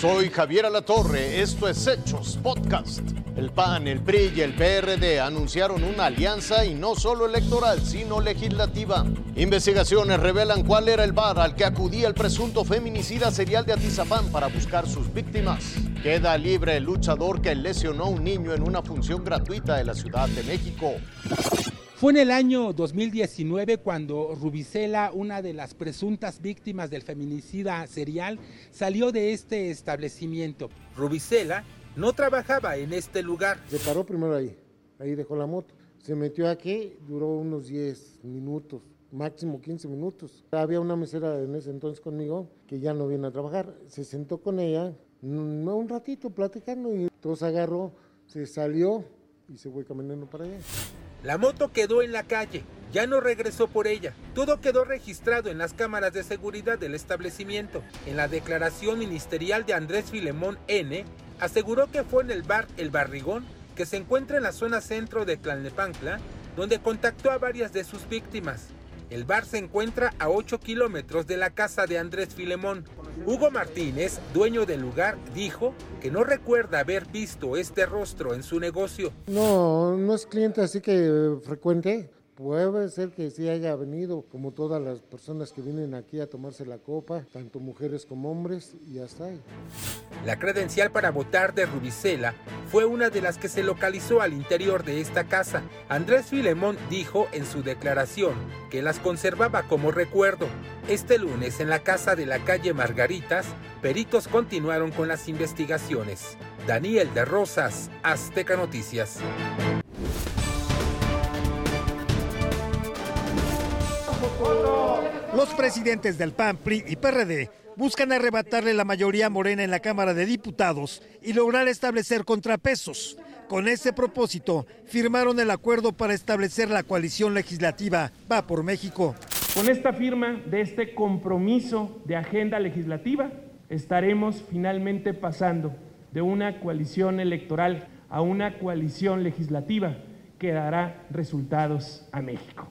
Soy Javier Alatorre, esto es Hechos Podcast. El PAN, el PRI y el PRD anunciaron una alianza y no solo electoral, sino legislativa. Investigaciones revelan cuál era el bar al que acudía el presunto feminicida serial de Atizapán para buscar sus víctimas. Queda libre el luchador que lesionó a un niño en una función gratuita de la Ciudad de México. Fue en el año 2019 cuando Rubicela, una de las presuntas víctimas del feminicida serial, salió de este establecimiento. Rubicela no trabajaba en este lugar. Se paró primero ahí, ahí dejó la moto. Se metió aquí, duró unos 10 minutos, máximo 15 minutos. Había una mesera en ese entonces conmigo que ya no viene a trabajar. Se sentó con ella un ratito platicando y todos agarró, se salió y se fue caminando para allá. La moto quedó en la calle, ya no regresó por ella. Todo quedó registrado en las cámaras de seguridad del establecimiento. En la declaración ministerial de Andrés Filemón N, aseguró que fue en el bar El Barrigón, que se encuentra en la zona centro de Tlalnepantla, donde contactó a varias de sus víctimas. El bar se encuentra a 8 kilómetros de la casa de Andrés Filemón. Hugo Martínez, dueño del lugar, dijo que no recuerda haber visto este rostro en su negocio. No, no es cliente así que frecuente. Puede ser que sí haya venido, como todas las personas que vienen aquí a tomarse la copa, tanto mujeres como hombres, y hasta ahí. La credencial para votar de Rubicela fue una de las que se localizó al interior de esta casa. Andrés Filemón dijo en su declaración que las conservaba como recuerdo. Este lunes, en la casa de la calle Margaritas, peritos continuaron con las investigaciones. Daniel de Rosas, Azteca Noticias. Los presidentes del PAN, PRI y PRD buscan arrebatarle la mayoría morena en la Cámara de Diputados y lograr establecer contrapesos. Con ese propósito, firmaron el acuerdo para establecer la coalición legislativa Va por México. Con esta firma de este compromiso de agenda legislativa, estaremos finalmente pasando de una coalición electoral a una coalición legislativa que dará resultados a México.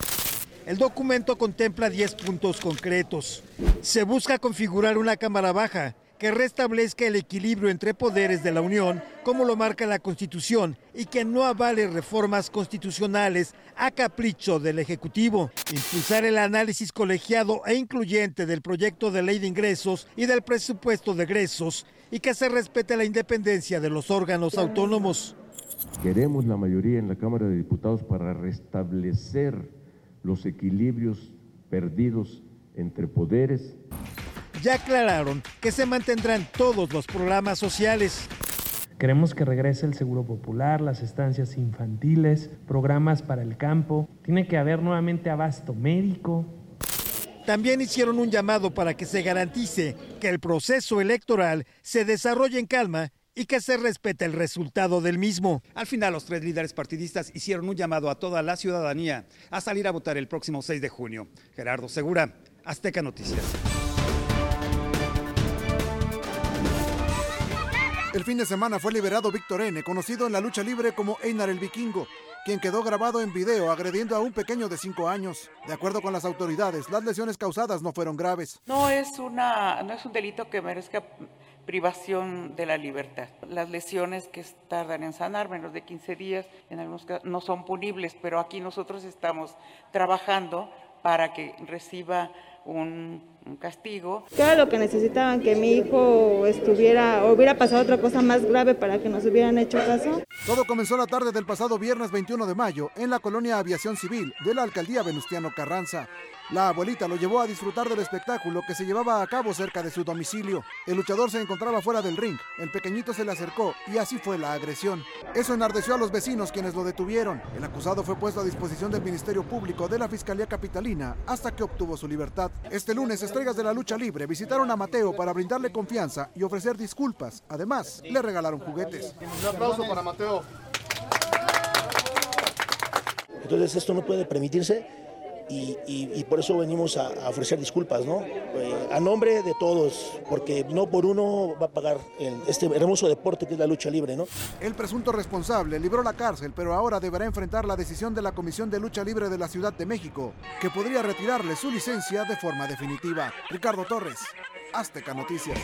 El documento contempla 10 puntos concretos. Se busca configurar una Cámara Baja que restablezca el equilibrio entre poderes de la Unión, como lo marca la Constitución, y que no avale reformas constitucionales a capricho del Ejecutivo. Impulsar el análisis colegiado e incluyente del proyecto de ley de ingresos y del presupuesto de egresos, y que se respete la independencia de los órganos autónomos. Queremos la mayoría en la Cámara de Diputados para restablecer los equilibrios perdidos entre poderes. Ya aclararon que se mantendrán todos los programas sociales. Queremos que regrese el Seguro Popular, las estancias infantiles, programas para el campo. Tiene que haber nuevamente abasto médico. También hicieron un llamado para que se garantice que el proceso electoral se desarrolle en calma y que se respete el resultado del mismo. Al final, los tres líderes partidistas hicieron un llamado a toda la ciudadanía a salir a votar el próximo 6 de junio. Gerardo Segura, Azteca Noticias. El fin de semana fue liberado Víctor N., conocido en la lucha libre como Einar el Vikingo, quien quedó grabado en video agrediendo a un pequeño de 5 años. De acuerdo con las autoridades, las lesiones causadas no fueron graves. No es, una, no es un delito que merezca privación de la libertad. Las lesiones que tardan en sanar, menos de 15 días, en algunos casos no son punibles, pero aquí nosotros estamos trabajando para que reciba un, castigo. ¿Qué era lo que necesitaban? Que mi hijo estuviera, o hubiera pasado otra cosa más grave para que nos hubieran hecho caso. Todo comenzó la tarde del pasado viernes 21 de mayo en la colonia Aviación Civil de la alcaldía Venustiano Carranza. La abuelita lo llevó a disfrutar del espectáculo que se llevaba a cabo cerca de su domicilio. El luchador se encontraba fuera del ring, el pequeñito se le acercó y así fue la agresión. Eso enardeció a los vecinos quienes lo detuvieron. El acusado fue puesto a disposición del Ministerio Público de la Fiscalía Capitalina hasta que obtuvo su libertad. Este lunes, estrellas de la lucha libre visitaron a Mateo para brindarle confianza y ofrecer disculpas. Además, le regalaron juguetes. Un aplauso para Mateo. Entonces esto no puede permitirse y, por eso venimos a, ofrecer disculpas, ¿no? Eh, a nombre de todos, porque no por uno va a pagar este hermoso deporte que es la lucha libre, ¿no? El presunto responsable libró la cárcel, pero ahora deberá enfrentar la decisión de la Comisión de Lucha Libre de la Ciudad de México, que podría retirarle su licencia de forma definitiva. Ricardo Torres, Azteca Noticias.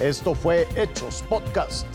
Esto fue Hechos Podcast.